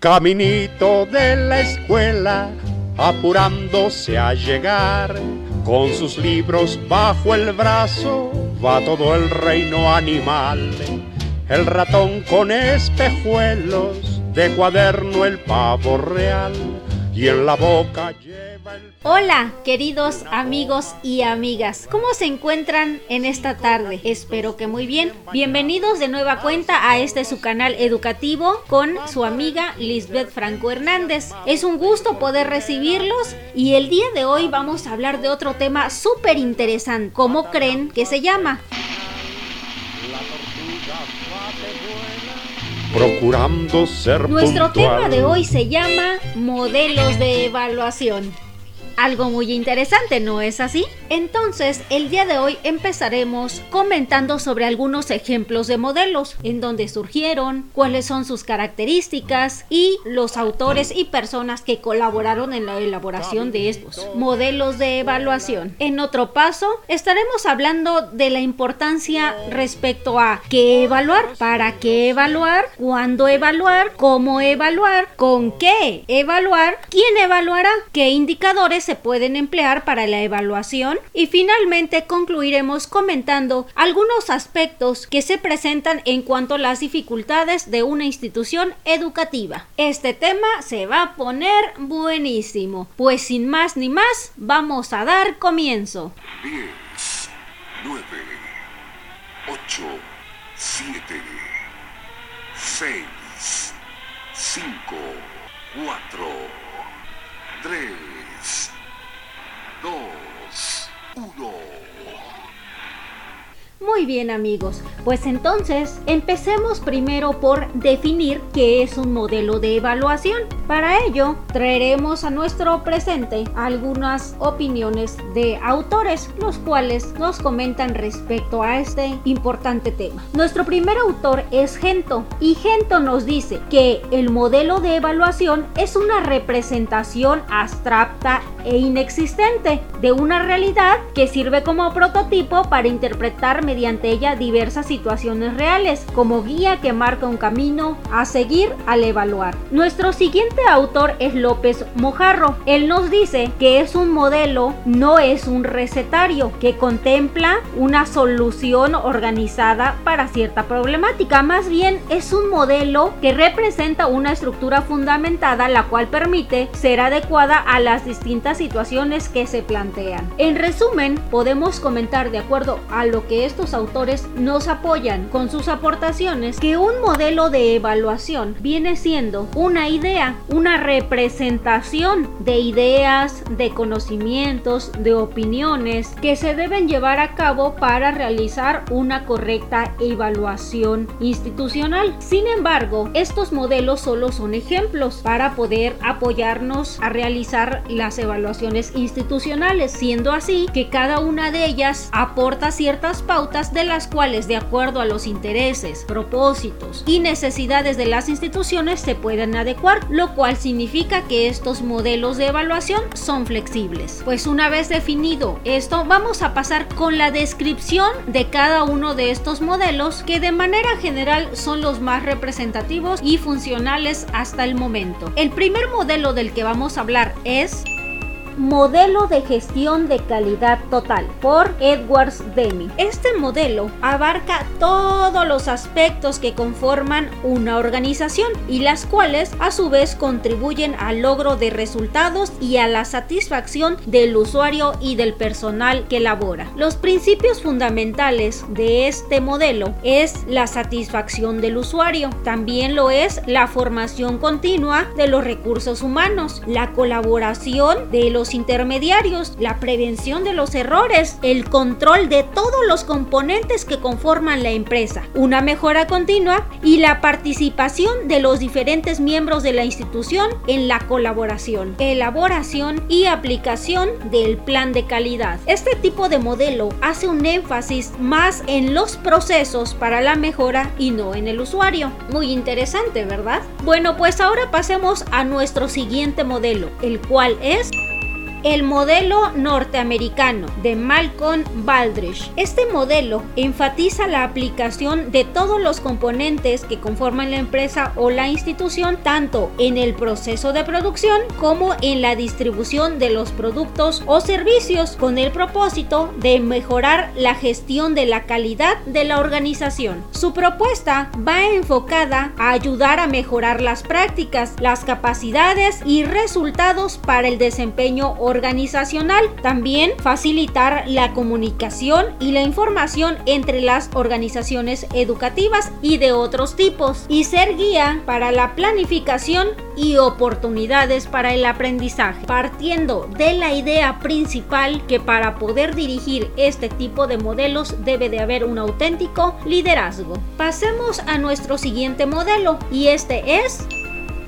Caminito de la escuela, apurándose a llegar, con sus libros bajo el brazo, va todo el reino animal. El ratón con espejuelos, de cuaderno el pavo real, y en la boca lleva el... Hola, queridos amigos y amigas. ¿Cómo se encuentran en esta tarde? Espero que muy bien. Bienvenidos de nueva cuenta a este su canal educativo con su amiga Lisbeth Franco Hernández. Es un gusto poder recibirlos y el día de hoy vamos a hablar de otro tema súper interesante. ¿Cómo creen que se llama? Procurando ser Nuestro tema de hoy se llama modelos de evaluación algo muy interesante, ¿no es así? Entonces, el día de hoy empezaremos comentando sobre algunos ejemplos de modelos, en dónde surgieron, cuáles son sus características y los autores y personas que colaboraron en la elaboración de estos modelos de evaluación. En otro paso, estaremos hablando de la importancia respecto a qué evaluar, para qué evaluar, cuándo evaluar, cómo evaluar, con qué evaluar, quién evaluará, qué indicadores se pueden emplear para la evaluación y finalmente concluiremos comentando algunos aspectos que se presentan en cuanto a las dificultades de una institución educativa. Este tema se va a poner buenísimo, pues sin más ni más vamos a dar comienzo. 10, 9, 8, 7, 6, 5, 4, 3, Muy bien amigos, pues entonces empecemos primero por definir qué es un modelo de evaluación. Para ello traeremos a nuestro presente algunas opiniones de autores, los cuales nos comentan respecto a este importante tema. Nuestro primer autor es Gento y Gento nos dice que el modelo de evaluación es una representación abstracta e inexistente de una realidad que sirve como prototipo para interpretar mediante ella diversas situaciones reales, como guía que marca un camino a seguir al evaluar. Nuestro siguiente autor es López Mojarro. Él nos dice que es un modelo, no es un recetario, que contempla una solución organizada para cierta problemática. Más bien es un modelo que representa una estructura fundamentada la cual permite ser adecuada a las distintas situaciones que se plantean. En resumen, podemos comentar de acuerdo a lo que esto autores nos apoyan con sus aportaciones que un modelo de evaluación viene siendo una idea, una representación de ideas, de conocimientos, de opiniones que se deben llevar a cabo para realizar una correcta evaluación institucional. Sin embargo, estos modelos solo son ejemplos para poder apoyarnos a realizar las evaluaciones institucionales, siendo así que cada una de ellas aporta ciertas pautas de las cuales, de acuerdo a los intereses, propósitos y necesidades de las instituciones, se pueden adecuar, lo cual significa que estos modelos de evaluación son flexibles. Pues una vez definido esto, vamos a pasar con la descripción de cada uno de estos modelos que de manera general son los más representativos y funcionales hasta el momento. El primer modelo del que vamos a hablar es Modelo de gestión de calidad total por Edwards Deming. Este modelo abarca todos los aspectos que conforman una organización y las cuales a su vez contribuyen al logro de resultados y a la satisfacción del usuario y del personal que labora. Los principios fundamentales de este modelo es la satisfacción del usuario, también lo es la formación continua de los recursos humanos, la colaboración de los intermediarios, la prevención de los errores, el control de todos los componentes que conforman la empresa, una mejora continua y la participación de los diferentes miembros de la institución en la colaboración, elaboración y aplicación del plan de calidad. Este tipo de modelo hace un énfasis más en los procesos para la mejora y no en el usuario. Muy interesante, ¿verdad? Bueno, pues ahora pasemos a nuestro siguiente modelo, el cual es el modelo norteamericano de Malcolm Baldrige. Este modelo enfatiza la aplicación de todos los componentes que conforman la empresa o la institución, tanto en el proceso de producción como en la distribución de los productos o servicios, con el propósito de mejorar la gestión de la calidad de la organización. Su propuesta va enfocada a ayudar a mejorar las prácticas, las capacidades y resultados para el desempeño organizacional. También facilitar la comunicación y la información entre las organizaciones educativas y de otros tipos y ser guía para la planificación y oportunidades para el aprendizaje, partiendo de la idea principal que para poder dirigir este tipo de modelos debe de haber un auténtico liderazgo. Pasemos a nuestro siguiente modelo y este es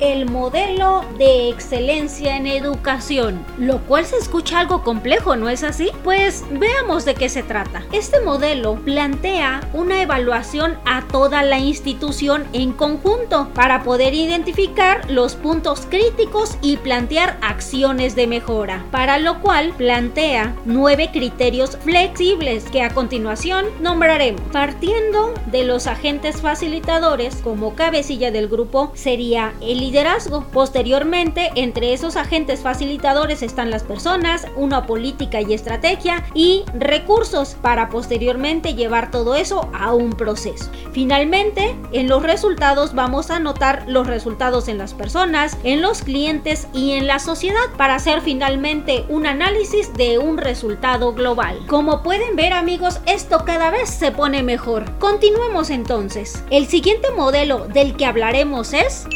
el modelo de excelencia en educación, lo cual se escucha algo complejo, ¿no es así? Pues veamos de qué se trata. Este modelo plantea una evaluación a toda la institución en conjunto para poder identificar los puntos críticos y plantear acciones de mejora, para lo cual plantea nueve criterios flexibles que a continuación nombraremos. Partiendo de los agentes facilitadores como cabecilla del grupo sería el liderazgo. Posteriormente, entre esos agentes facilitadores están las personas, una política y estrategia y recursos para posteriormente llevar todo eso a un proceso. Finalmente, en los resultados vamos a notar los resultados en las personas, en los clientes y en la sociedad para hacer finalmente un análisis de un resultado global. Como pueden ver amigos, esto cada vez se pone mejor. Continuemos entonces. El siguiente modelo del que hablaremos es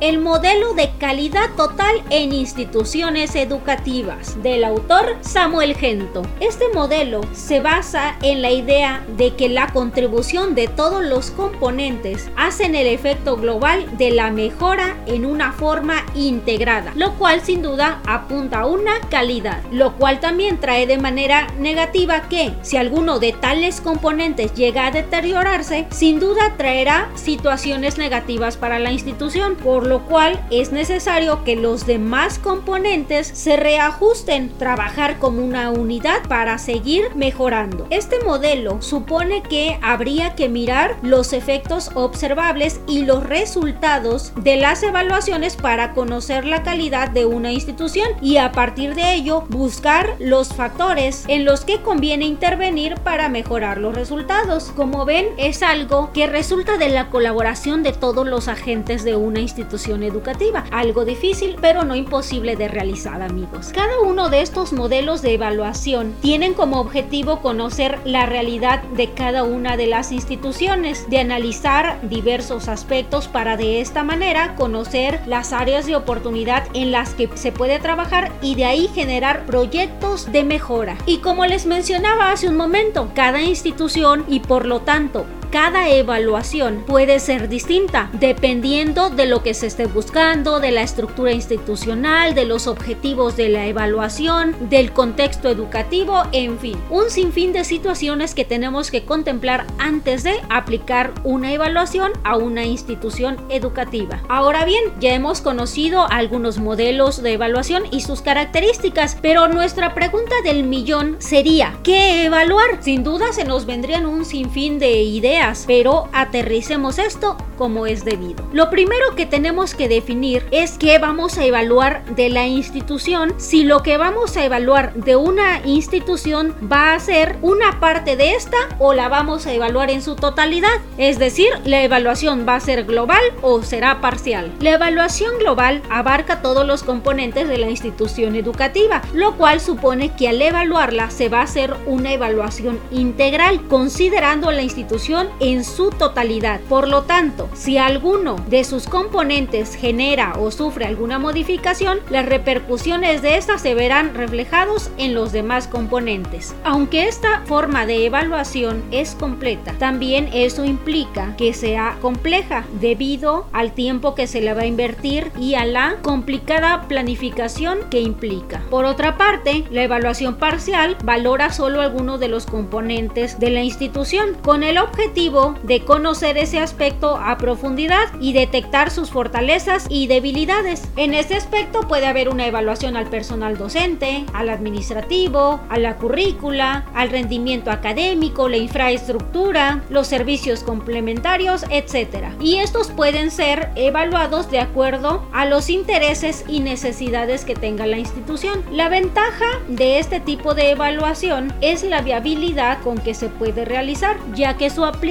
el modelo de calidad total en instituciones educativas del autor Samuel Gento. Este modelo se basa en la idea de que la contribución de todos los componentes hacen el efecto global de la mejora en una forma integrada, lo cual sin duda apunta a una calidad, lo cual también trae de manera negativa que si alguno de tales componentes llega a deteriorarse, sin duda traerá situaciones negativas para la institución, por lo cual es necesario que los demás componentes se reajusten, trabajar como una unidad para seguir mejorando. Este modelo supone que habría que mirar los efectos observables y los resultados de las evaluaciones para conocer la calidad de una institución y a partir de ello buscar los factores en los que conviene intervenir para mejorar los resultados. Como ven, es algo que resulta de la colaboración de todos los agentes de una institución educativa. Algo difícil, pero no imposible de realizar, amigos. Cada uno de estos modelos de evaluación tienen como objetivo conocer la realidad de cada una de las instituciones, de analizar diversos aspectos para de esta manera conocer las áreas de oportunidad en las que se puede trabajar y de ahí generar proyectos de mejora. Y como les mencionaba hace un momento, cada institución y por lo tanto cada evaluación puede ser distinta dependiendo de lo que se esté buscando, de la estructura institucional, de los objetivos de la evaluación, del contexto educativo, en fin, un sinfín de situaciones que tenemos que contemplar antes de aplicar una evaluación a una institución educativa. Ahora bien, ya hemos conocido algunos modelos de evaluación y sus características, pero nuestra pregunta del millón sería, ¿qué evaluar? Sin duda se nos vendrían un sinfín de ideas pero aterricemos esto como es debido. Lo primero que tenemos que definir es qué vamos a evaluar de la institución, si lo que vamos a evaluar de una institución va a ser una parte de esta o la vamos a evaluar en su totalidad. Es decir, la evaluación va a ser global o será parcial. La evaluación global abarca todos los componentes de la institución educativa, lo cual supone que al evaluarla se va a hacer una evaluación integral, considerando la institución en su totalidad. Por lo tanto, si alguno de sus componentes genera o sufre alguna modificación, las repercusiones de esta se verán reflejados en los demás componentes. Aunque esta forma de evaluación es completa, también eso implica que sea compleja debido al tiempo que se le va a invertir y a la complicada planificación que implica. Por otra parte, la evaluación parcial valora solo algunos de los componentes de la institución con el objetivo de conocer ese aspecto a profundidad y detectar sus fortalezas y debilidades. En este aspecto puede haber una evaluación al personal docente, al administrativo, a la currícula, al rendimiento académico, la infraestructura, los servicios complementarios, etc. Y estos pueden ser evaluados de acuerdo a los intereses y necesidades que tenga la institución. La ventaja de este tipo de evaluación es la viabilidad con que se puede realizar, ya que su aplicación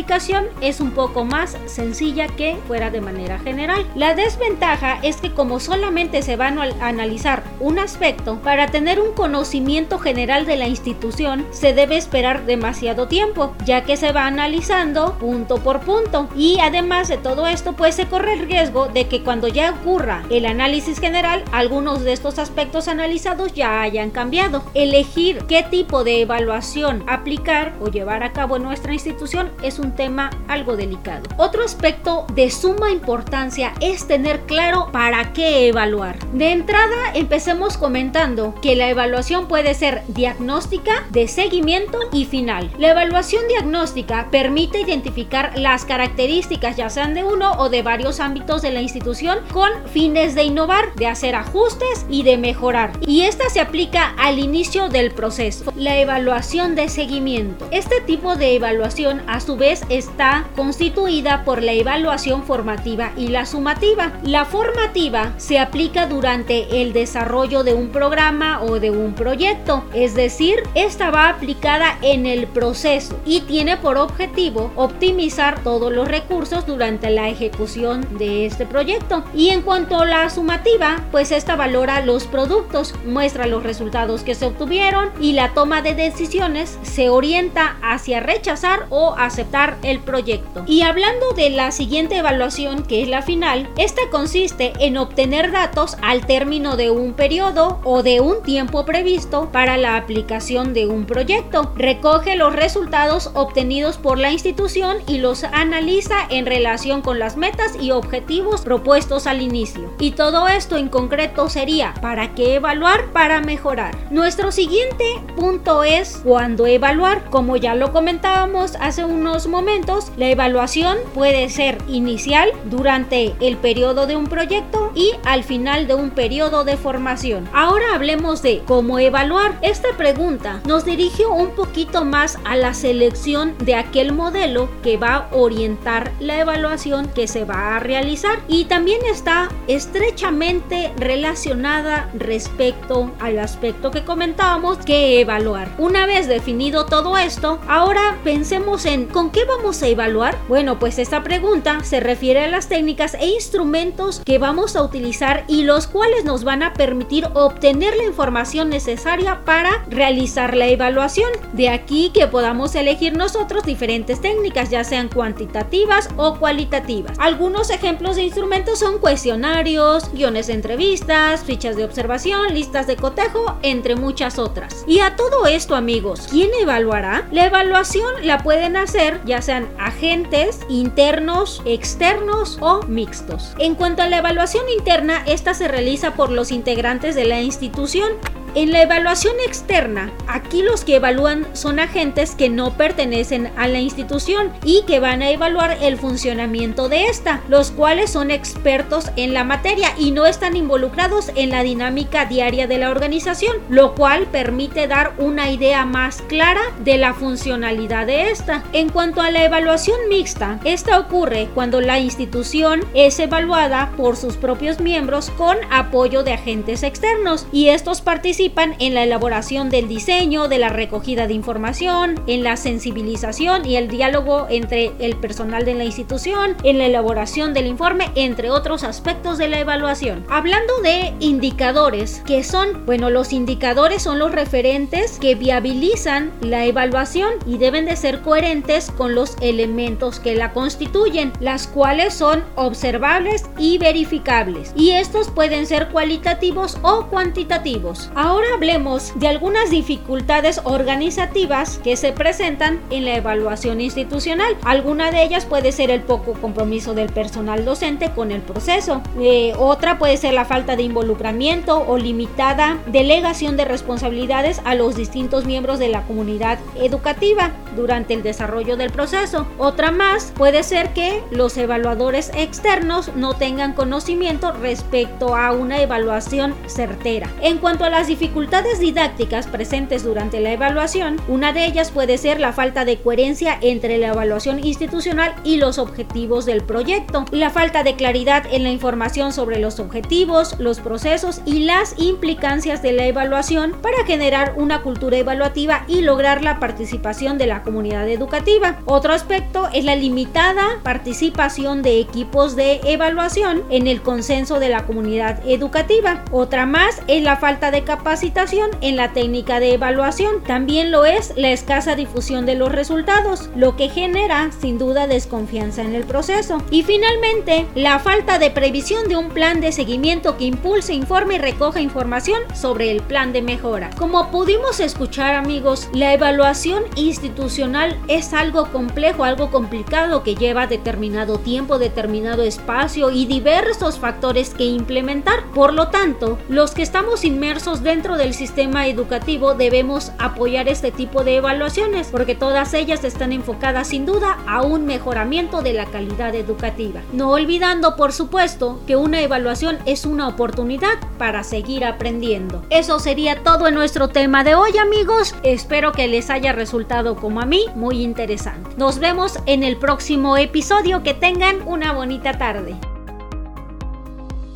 es un poco más sencilla que fuera de manera general. La desventaja es que como solamente se van a analizar un aspecto, para tener un conocimiento general de la institución se debe esperar demasiado tiempo, ya que se va analizando punto por punto. Y además de todo esto, pues se corre el riesgo de que cuando ya ocurra el análisis general, algunos de estos aspectos analizados ya hayan cambiado. Elegir qué tipo de evaluación aplicar o llevar a cabo en nuestra institución es un tema algo delicado. Otro aspecto de suma importancia es tener claro para qué evaluar. De entrada, empecemos comentando que la evaluación puede ser diagnóstica, de seguimiento y final. La evaluación diagnóstica permite identificar las características ya sean de uno o de varios ámbitos de la institución con fines de innovar, de hacer ajustes y de mejorar. Y esta se aplica al inicio del proceso. La evaluación de seguimiento. Este tipo de evaluación a su vez está constituida por la evaluación formativa y la sumativa. La formativa se aplica durante el desarrollo de un programa o de un proyecto, es decir, esta va aplicada en el proceso y tiene por objetivo optimizar todos los recursos durante la ejecución de este proyecto. Y en cuanto a la sumativa, pues esta valora los productos, muestra los resultados que se obtuvieron y la toma de decisiones se orienta hacia rechazar o aceptar el proyecto. Y hablando de la siguiente evaluación, que es la final, esta consiste en obtener datos al término de un periodo o de un tiempo previsto para la aplicación de un proyecto. Recoge los resultados obtenidos por la institución y los analiza en relación con las metas y objetivos propuestos al inicio. Y todo esto en concreto sería para qué evaluar para mejorar. Nuestro siguiente punto es cuándo evaluar. Como ya lo comentábamos hace unos momentos, la evaluación puede ser inicial durante el periodo de un proyecto y al final de un periodo de formación. Ahora hablemos de cómo evaluar. Esta pregunta nos dirige un poquito más a la selección de aquel modelo que va a orientar la evaluación que se va a realizar y también está estrechamente relacionada respecto al aspecto que comentábamos que evaluar. Una vez definido todo esto, ahora pensemos en ¿con qué vamos a evaluar? Bueno, pues esta pregunta se refiere a las técnicas e instrumentos que vamos a utilizar y los cuales nos van a permitir obtener la información necesaria para realizar la evaluación. De aquí que podamos elegir nosotros diferentes técnicas, ya sean cuantitativas o cualitativas. Algunos ejemplos de instrumentos son cuestionarios, guiones de entrevistas, fichas de observación, listas de cotejo, entre muchas otras. Y a todo esto, amigos, ¿quién evaluará? La evaluación la pueden hacer ya sean agentes internos, externos o mixtos. En cuanto a la evaluación interna, esta se realiza por los integrantes de la institución en la evaluación externa, aquí los que evalúan son agentes que no pertenecen a la institución y que van a evaluar el funcionamiento de esta, los cuales son expertos en la materia y no están involucrados en la dinámica diaria de la organización, lo cual permite dar una idea más clara de la funcionalidad de esta. En cuanto a la evaluación mixta, esta ocurre cuando la institución es evaluada por sus propios miembros con apoyo de agentes externos y estos participan en la elaboración del diseño, de la recogida de información, en la sensibilización y el diálogo entre el personal de la institución, en la elaboración del informe, entre otros aspectos de la evaluación. Hablando de indicadores, que son, bueno, los indicadores son los referentes que viabilizan la evaluación y deben de ser coherentes con los elementos que la constituyen, las cuales son observables y verificables. Y estos pueden ser cualitativos o cuantitativos. Ahora Ahora hablemos de algunas dificultades organizativas que se presentan en la evaluación institucional. Alguna de ellas puede ser el poco compromiso del personal docente con el proceso. Eh, otra puede ser la falta de involucramiento o limitada delegación de responsabilidades a los distintos miembros de la comunidad educativa durante el desarrollo del proceso. Otra más puede ser que los evaluadores externos no tengan conocimiento respecto a una evaluación certera. En cuanto a las dificultades didácticas presentes durante la evaluación, una de ellas puede ser la falta de coherencia entre la evaluación institucional y los objetivos del proyecto, la falta de claridad en la información sobre los objetivos, los procesos y las implicancias de la evaluación para generar una cultura evaluativa y lograr la participación de la comunidad educativa. Otro aspecto es la limitada participación de equipos de evaluación en el consenso de la comunidad educativa. Otra más es la falta de en la técnica de evaluación. También lo es la escasa difusión de los resultados, lo que genera sin duda desconfianza en el proceso. Y finalmente, la falta de previsión de un plan de seguimiento que impulse, informe y recoja información sobre el plan de mejora. Como pudimos escuchar amigos, la evaluación institucional es algo complejo, algo complicado que lleva determinado tiempo, determinado espacio y diversos factores que implementar. Por lo tanto, los que estamos inmersos dentro del sistema educativo debemos apoyar este tipo de evaluaciones porque todas ellas están enfocadas sin duda a un mejoramiento de la calidad educativa. No olvidando por supuesto que una evaluación es una oportunidad para seguir aprendiendo. Eso sería todo en nuestro tema de hoy amigos. Espero que les haya resultado como a mí muy interesante. Nos vemos en el próximo episodio. Que tengan una bonita tarde.